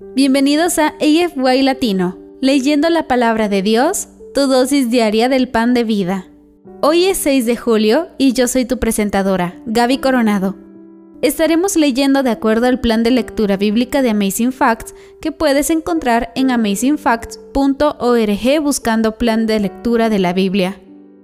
Bienvenidos a AFY Latino, leyendo la palabra de Dios, tu dosis diaria del pan de vida. Hoy es 6 de julio y yo soy tu presentadora, Gaby Coronado. Estaremos leyendo de acuerdo al plan de lectura bíblica de Amazing Facts que puedes encontrar en amazingfacts.org buscando plan de lectura de la Biblia.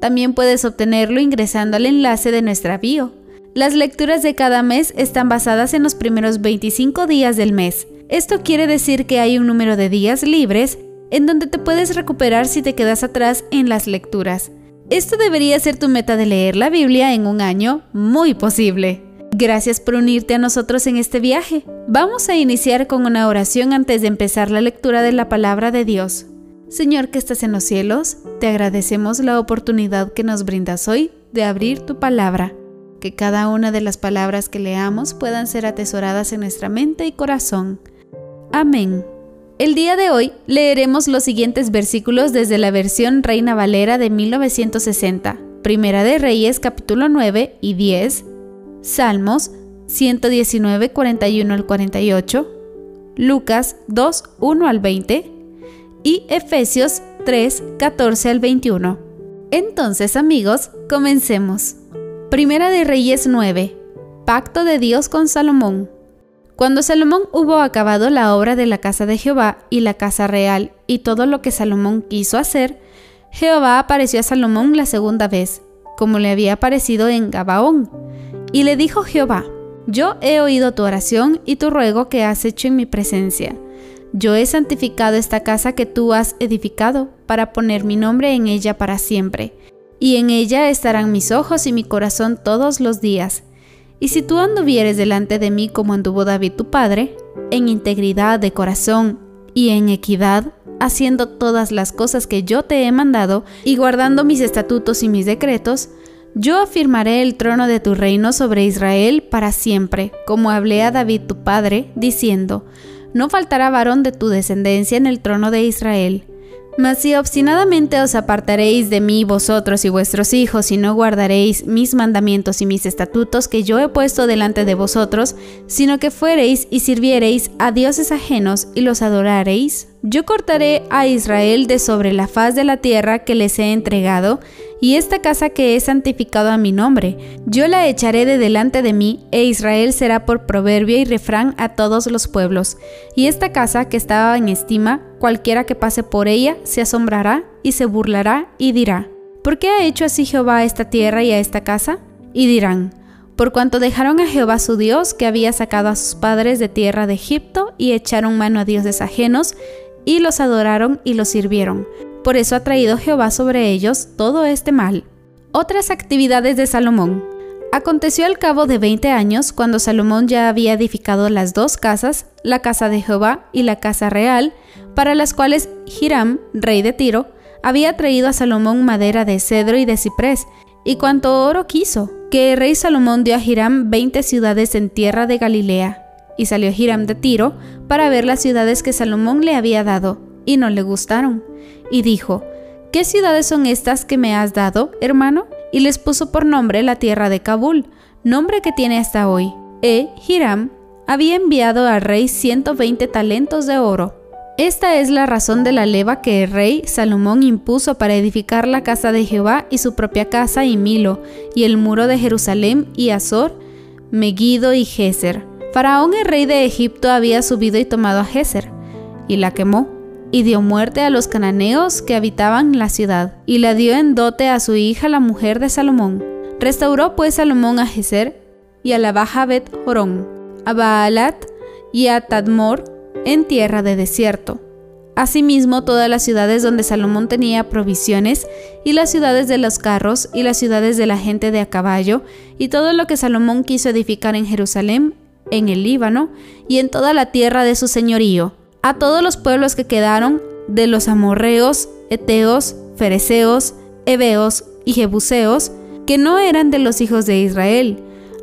También puedes obtenerlo ingresando al enlace de nuestra bio. Las lecturas de cada mes están basadas en los primeros 25 días del mes. Esto quiere decir que hay un número de días libres en donde te puedes recuperar si te quedas atrás en las lecturas. Esto debería ser tu meta de leer la Biblia en un año muy posible. Gracias por unirte a nosotros en este viaje. Vamos a iniciar con una oración antes de empezar la lectura de la palabra de Dios. Señor que estás en los cielos, te agradecemos la oportunidad que nos brindas hoy de abrir tu palabra. Que cada una de las palabras que leamos puedan ser atesoradas en nuestra mente y corazón. Amén. El día de hoy leeremos los siguientes versículos desde la versión Reina Valera de 1960, Primera de Reyes capítulo 9 y 10, Salmos 119, 41 al 48, Lucas 2, 1 al 20 y Efesios 3, 14 al 21. Entonces amigos, comencemos. Primera de Reyes 9. Pacto de Dios con Salomón. Cuando Salomón hubo acabado la obra de la casa de Jehová y la casa real y todo lo que Salomón quiso hacer, Jehová apareció a Salomón la segunda vez, como le había aparecido en Gabaón. Y le dijo Jehová, Yo he oído tu oración y tu ruego que has hecho en mi presencia. Yo he santificado esta casa que tú has edificado para poner mi nombre en ella para siempre, y en ella estarán mis ojos y mi corazón todos los días y si tú anduvieres delante de mí como anduvo David tu padre, en integridad de corazón y en equidad, haciendo todas las cosas que yo te he mandado y guardando mis estatutos y mis decretos, yo afirmaré el trono de tu reino sobre Israel para siempre, como hablé a David tu padre, diciendo, no faltará varón de tu descendencia en el trono de Israel. Mas si obstinadamente os apartaréis de mí vosotros y vuestros hijos y no guardaréis mis mandamientos y mis estatutos que yo he puesto delante de vosotros, sino que fuereis y sirviereis a dioses ajenos y los adoraréis, yo cortaré a Israel de sobre la faz de la tierra que les he entregado, y esta casa que he santificado a mi nombre, yo la echaré de delante de mí, e Israel será por proverbio y refrán a todos los pueblos. Y esta casa que estaba en estima, cualquiera que pase por ella se asombrará y se burlará y dirá, ¿por qué ha hecho así Jehová a esta tierra y a esta casa? Y dirán, por cuanto dejaron a Jehová su Dios, que había sacado a sus padres de tierra de Egipto, y echaron mano a dioses ajenos, y los adoraron y los sirvieron. Por eso ha traído Jehová sobre ellos todo este mal. Otras actividades de Salomón. Aconteció al cabo de veinte años, cuando Salomón ya había edificado las dos casas, la casa de Jehová y la casa real, para las cuales Hiram, rey de Tiro, había traído a Salomón madera de cedro y de ciprés, y cuanto oro quiso, que el rey Salomón dio a Hiram veinte ciudades en tierra de Galilea. Y salió Hiram de Tiro para ver las ciudades que Salomón le había dado, y no le gustaron. Y dijo, ¿Qué ciudades son estas que me has dado, hermano? Y les puso por nombre la tierra de Kabul, nombre que tiene hasta hoy. E Hiram había enviado al rey 120 talentos de oro. Esta es la razón de la leva que el rey Salomón impuso para edificar la casa de Jehová y su propia casa y Milo, y el muro de Jerusalén y Azor, Megiddo y Geser Faraón el rey de Egipto había subido y tomado a Geser, y la quemó, y dio muerte a los cananeos que habitaban la ciudad, y la dio en dote a su hija la mujer de Salomón. Restauró pues Salomón a Geser y a la baja Bet Jorón, a Baalat y a Tadmor en tierra de desierto. Asimismo, todas las ciudades donde Salomón tenía provisiones, y las ciudades de los carros, y las ciudades de la gente de a caballo, y todo lo que Salomón quiso edificar en Jerusalén, en el Líbano y en toda la tierra de su señorío, a todos los pueblos que quedaron de los amorreos, eteos, fereceos, heveos y jebuseos, que no eran de los hijos de Israel,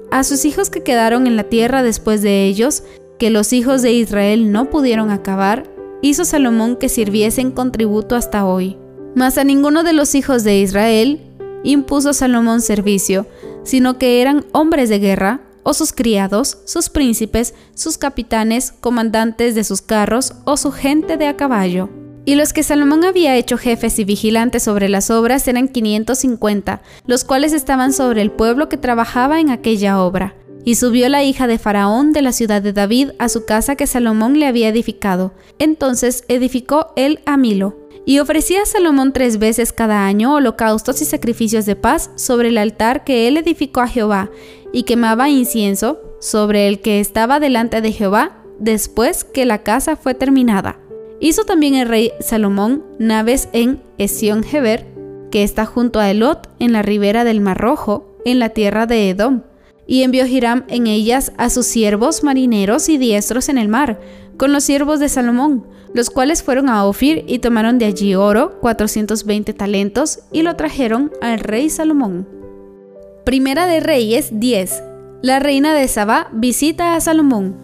a sus hijos que quedaron en la tierra después de ellos, que los hijos de Israel no pudieron acabar, hizo Salomón que sirviesen con tributo hasta hoy. Mas a ninguno de los hijos de Israel impuso Salomón servicio, sino que eran hombres de guerra, o sus criados, sus príncipes, sus capitanes, comandantes de sus carros o su gente de a caballo. Y los que Salomón había hecho jefes y vigilantes sobre las obras eran 550, los cuales estaban sobre el pueblo que trabajaba en aquella obra. Y subió la hija de Faraón de la ciudad de David a su casa que Salomón le había edificado. Entonces edificó él a Milo. Y ofrecía a Salomón tres veces cada año holocaustos y sacrificios de paz sobre el altar que él edificó a Jehová, y quemaba incienso sobre el que estaba delante de Jehová después que la casa fue terminada. Hizo también el rey Salomón naves en Esión Geber, que está junto a Elot, en la ribera del Mar Rojo, en la tierra de Edom, y envió Hiram en ellas a sus siervos marineros y diestros en el mar, con los siervos de Salomón, los cuales fueron a Ofir y tomaron de allí oro, 420 talentos, y lo trajeron al rey Salomón. Primera de Reyes 10. La reina de Sabá visita a Salomón.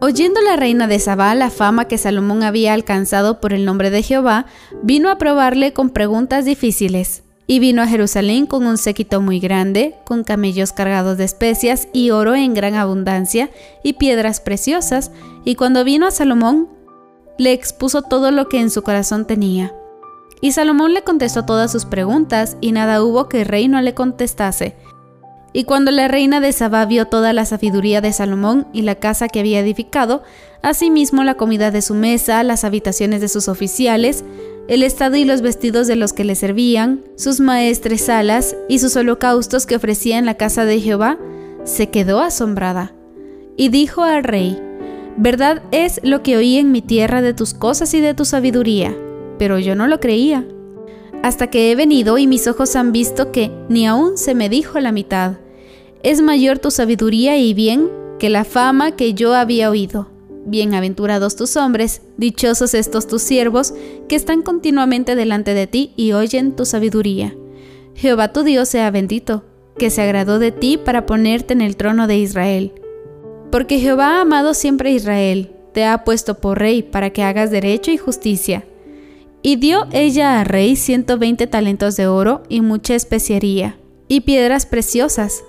Oyendo la reina de Sabá la fama que Salomón había alcanzado por el nombre de Jehová, vino a probarle con preguntas difíciles. Y vino a Jerusalén con un séquito muy grande, con camellos cargados de especias y oro en gran abundancia y piedras preciosas, y cuando vino a Salomón, le expuso todo lo que en su corazón tenía. Y Salomón le contestó todas sus preguntas, y nada hubo que el rey no le contestase. Y cuando la reina de Sabá vio toda la sabiduría de Salomón y la casa que había edificado, asimismo la comida de su mesa, las habitaciones de sus oficiales, el estado y los vestidos de los que le servían, sus maestres salas y sus holocaustos que ofrecía en la casa de Jehová, se quedó asombrada. Y dijo al rey, Verdad es lo que oí en mi tierra de tus cosas y de tu sabiduría, pero yo no lo creía. Hasta que he venido y mis ojos han visto que ni aún se me dijo la mitad. Es mayor tu sabiduría y bien que la fama que yo había oído. Bienaventurados tus hombres, dichosos estos tus siervos, que están continuamente delante de ti y oyen tu sabiduría. Jehová tu Dios sea bendito, que se agradó de ti para ponerte en el trono de Israel. Porque Jehová ha amado siempre a Israel, te ha puesto por rey para que hagas derecho y justicia. Y dio ella al rey ciento veinte talentos de oro y mucha especiería, y piedras preciosas,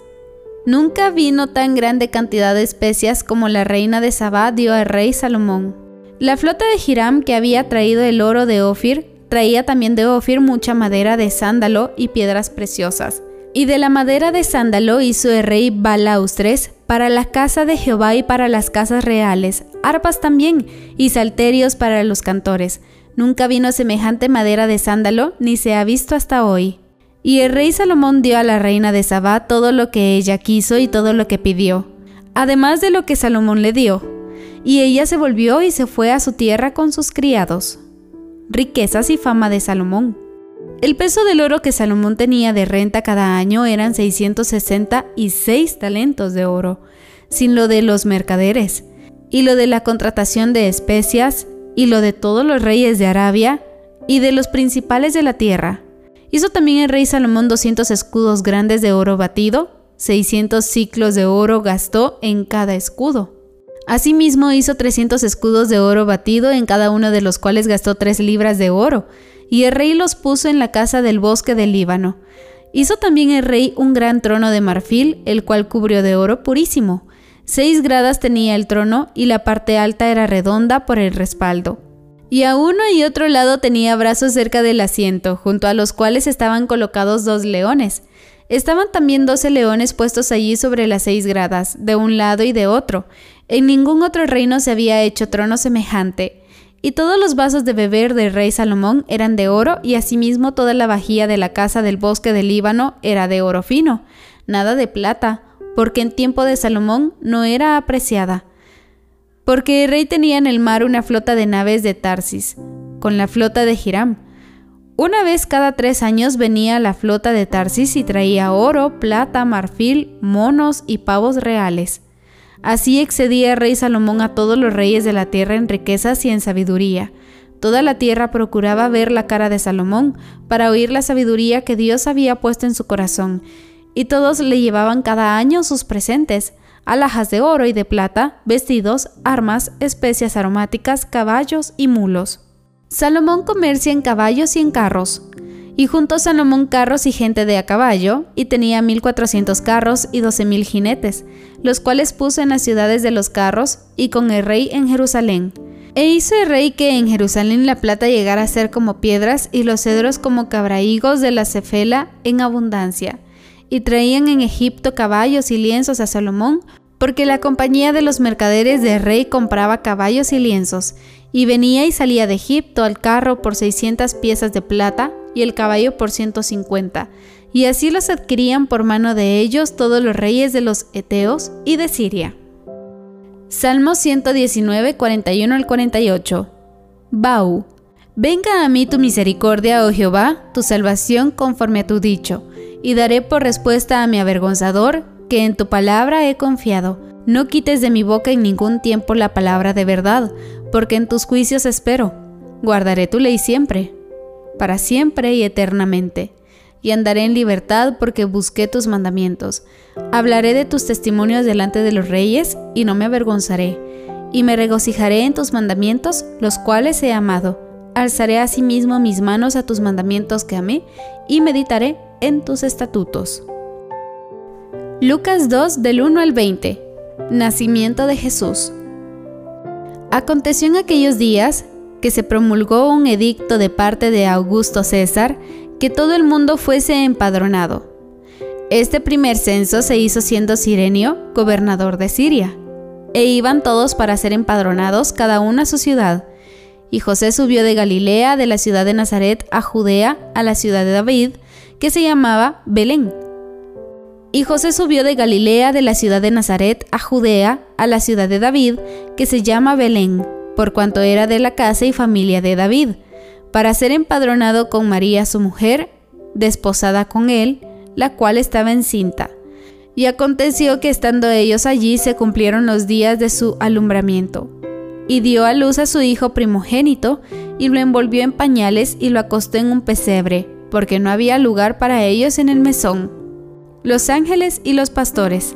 Nunca vino tan grande cantidad de especias como la reina de Sabá dio al rey Salomón. La flota de Hiram que había traído el oro de Ofir traía también de Ofir mucha madera de sándalo y piedras preciosas. Y de la madera de sándalo hizo el rey balaustres para la casa de Jehová y para las casas reales, arpas también y salterios para los cantores. Nunca vino semejante madera de sándalo, ni se ha visto hasta hoy. Y el rey Salomón dio a la reina de Sabá todo lo que ella quiso y todo lo que pidió, además de lo que Salomón le dio. Y ella se volvió y se fue a su tierra con sus criados. Riquezas y fama de Salomón. El peso del oro que Salomón tenía de renta cada año eran 666 talentos de oro, sin lo de los mercaderes, y lo de la contratación de especias, y lo de todos los reyes de Arabia, y de los principales de la tierra, Hizo también el rey Salomón 200 escudos grandes de oro batido, 600 ciclos de oro gastó en cada escudo. Asimismo hizo 300 escudos de oro batido, en cada uno de los cuales gastó 3 libras de oro, y el rey los puso en la casa del bosque del Líbano. Hizo también el rey un gran trono de marfil, el cual cubrió de oro purísimo. Seis gradas tenía el trono y la parte alta era redonda por el respaldo. Y a uno y otro lado tenía brazos cerca del asiento, junto a los cuales estaban colocados dos leones. Estaban también doce leones puestos allí sobre las seis gradas, de un lado y de otro. En ningún otro reino se había hecho trono semejante. Y todos los vasos de beber del rey Salomón eran de oro, y asimismo toda la vajilla de la casa del bosque del Líbano era de oro fino, nada de plata, porque en tiempo de Salomón no era apreciada porque el rey tenía en el mar una flota de naves de Tarsis, con la flota de Hiram. Una vez cada tres años venía la flota de Tarsis y traía oro, plata, marfil, monos y pavos reales. Así excedía el rey Salomón a todos los reyes de la tierra en riquezas y en sabiduría. Toda la tierra procuraba ver la cara de Salomón para oír la sabiduría que Dios había puesto en su corazón, y todos le llevaban cada año sus presentes, alhajas de oro y de plata, vestidos, armas, especias aromáticas, caballos y mulos. Salomón comercia en caballos y en carros, Y juntó Salomón carros y gente de a caballo, y tenía mil cuatrocientos carros y doce mil jinetes, los cuales puso en las ciudades de los carros, y con el rey en Jerusalén. E hizo el rey que en Jerusalén la plata llegara a ser como piedras, y los cedros como cabraigos de la cefela en abundancia. Y traían en Egipto caballos y lienzos a Salomón, porque la compañía de los mercaderes del rey compraba caballos y lienzos, y venía y salía de Egipto al carro por seiscientas piezas de plata, y el caballo por 150, y así los adquirían por mano de ellos todos los reyes de los Eteos y de Siria. Salmo 119, 41 al 48. Bau. Venga a mí tu misericordia, oh Jehová, tu salvación conforme a tu dicho, y daré por respuesta a mi avergonzador, que en tu palabra he confiado. No quites de mi boca en ningún tiempo la palabra de verdad, porque en tus juicios espero. Guardaré tu ley siempre para siempre y eternamente. Y andaré en libertad porque busqué tus mandamientos. Hablaré de tus testimonios delante de los reyes y no me avergonzaré. Y me regocijaré en tus mandamientos, los cuales he amado. Alzaré asimismo mis manos a tus mandamientos que amé y meditaré en tus estatutos. Lucas 2 del 1 al 20. Nacimiento de Jesús. Aconteció en aquellos días que se promulgó un edicto de parte de Augusto César que todo el mundo fuese empadronado. Este primer censo se hizo siendo Sirenio gobernador de Siria, e iban todos para ser empadronados cada uno a su ciudad. Y José subió de Galilea, de la ciudad de Nazaret, a Judea, a la ciudad de David, que se llamaba Belén. Y José subió de Galilea, de la ciudad de Nazaret, a Judea, a la ciudad de David, que se llama Belén por cuanto era de la casa y familia de David, para ser empadronado con María su mujer, desposada con él, la cual estaba encinta. Y aconteció que estando ellos allí se cumplieron los días de su alumbramiento. Y dio a luz a su hijo primogénito, y lo envolvió en pañales y lo acostó en un pesebre, porque no había lugar para ellos en el mesón. Los ángeles y los pastores.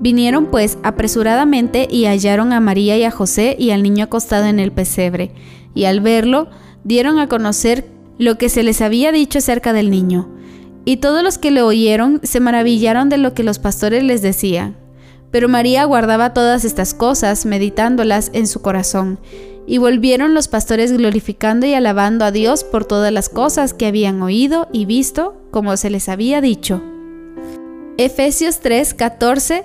Vinieron pues apresuradamente y hallaron a María y a José y al niño acostado en el pesebre, y al verlo dieron a conocer lo que se les había dicho acerca del niño. Y todos los que le oyeron se maravillaron de lo que los pastores les decían. Pero María guardaba todas estas cosas, meditándolas en su corazón. Y volvieron los pastores glorificando y alabando a Dios por todas las cosas que habían oído y visto, como se les había dicho. Efesios 3, 14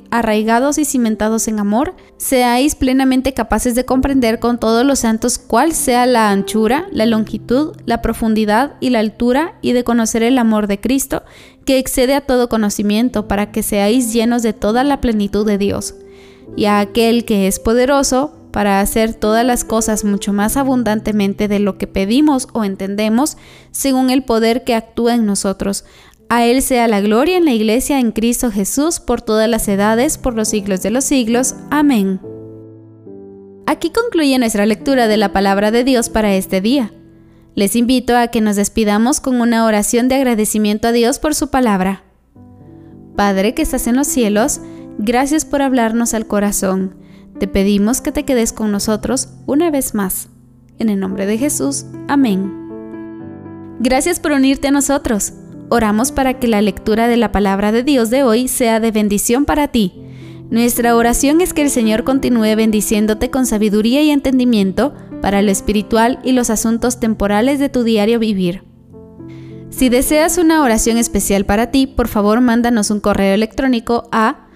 arraigados y cimentados en amor, seáis plenamente capaces de comprender con todos los santos cuál sea la anchura, la longitud, la profundidad y la altura, y de conocer el amor de Cristo, que excede a todo conocimiento, para que seáis llenos de toda la plenitud de Dios. Y a aquel que es poderoso, para hacer todas las cosas mucho más abundantemente de lo que pedimos o entendemos, según el poder que actúa en nosotros. A Él sea la gloria en la Iglesia en Cristo Jesús por todas las edades, por los siglos de los siglos. Amén. Aquí concluye nuestra lectura de la palabra de Dios para este día. Les invito a que nos despidamos con una oración de agradecimiento a Dios por su palabra. Padre que estás en los cielos, gracias por hablarnos al corazón. Te pedimos que te quedes con nosotros una vez más. En el nombre de Jesús, amén. Gracias por unirte a nosotros. Oramos para que la lectura de la palabra de Dios de hoy sea de bendición para ti. Nuestra oración es que el Señor continúe bendiciéndote con sabiduría y entendimiento para lo espiritual y los asuntos temporales de tu diario vivir. Si deseas una oración especial para ti, por favor mándanos un correo electrónico a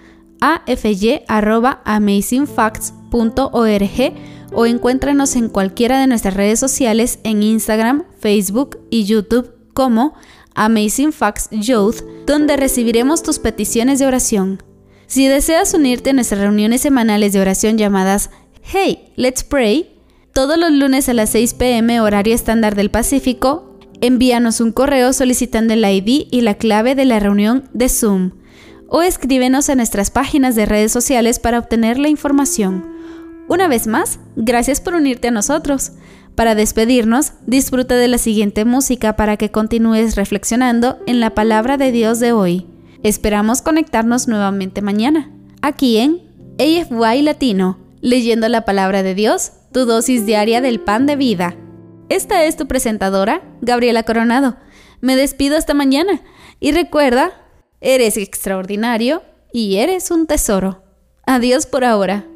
afy.amazingfacts.org o encuéntranos en cualquiera de nuestras redes sociales en Instagram, Facebook y YouTube como Amazing Facts Youth, donde recibiremos tus peticiones de oración. Si deseas unirte a nuestras reuniones semanales de oración llamadas Hey, Let's Pray, todos los lunes a las 6 pm horario estándar del Pacífico, envíanos un correo solicitando el ID y la clave de la reunión de Zoom o escríbenos a nuestras páginas de redes sociales para obtener la información. Una vez más, gracias por unirte a nosotros. Para despedirnos, disfruta de la siguiente música para que continúes reflexionando en la palabra de Dios de hoy. Esperamos conectarnos nuevamente mañana, aquí en AFY Latino, leyendo la palabra de Dios, tu dosis diaria del pan de vida. Esta es tu presentadora, Gabriela Coronado. Me despido hasta mañana y recuerda Eres extraordinario y eres un tesoro. Adiós por ahora.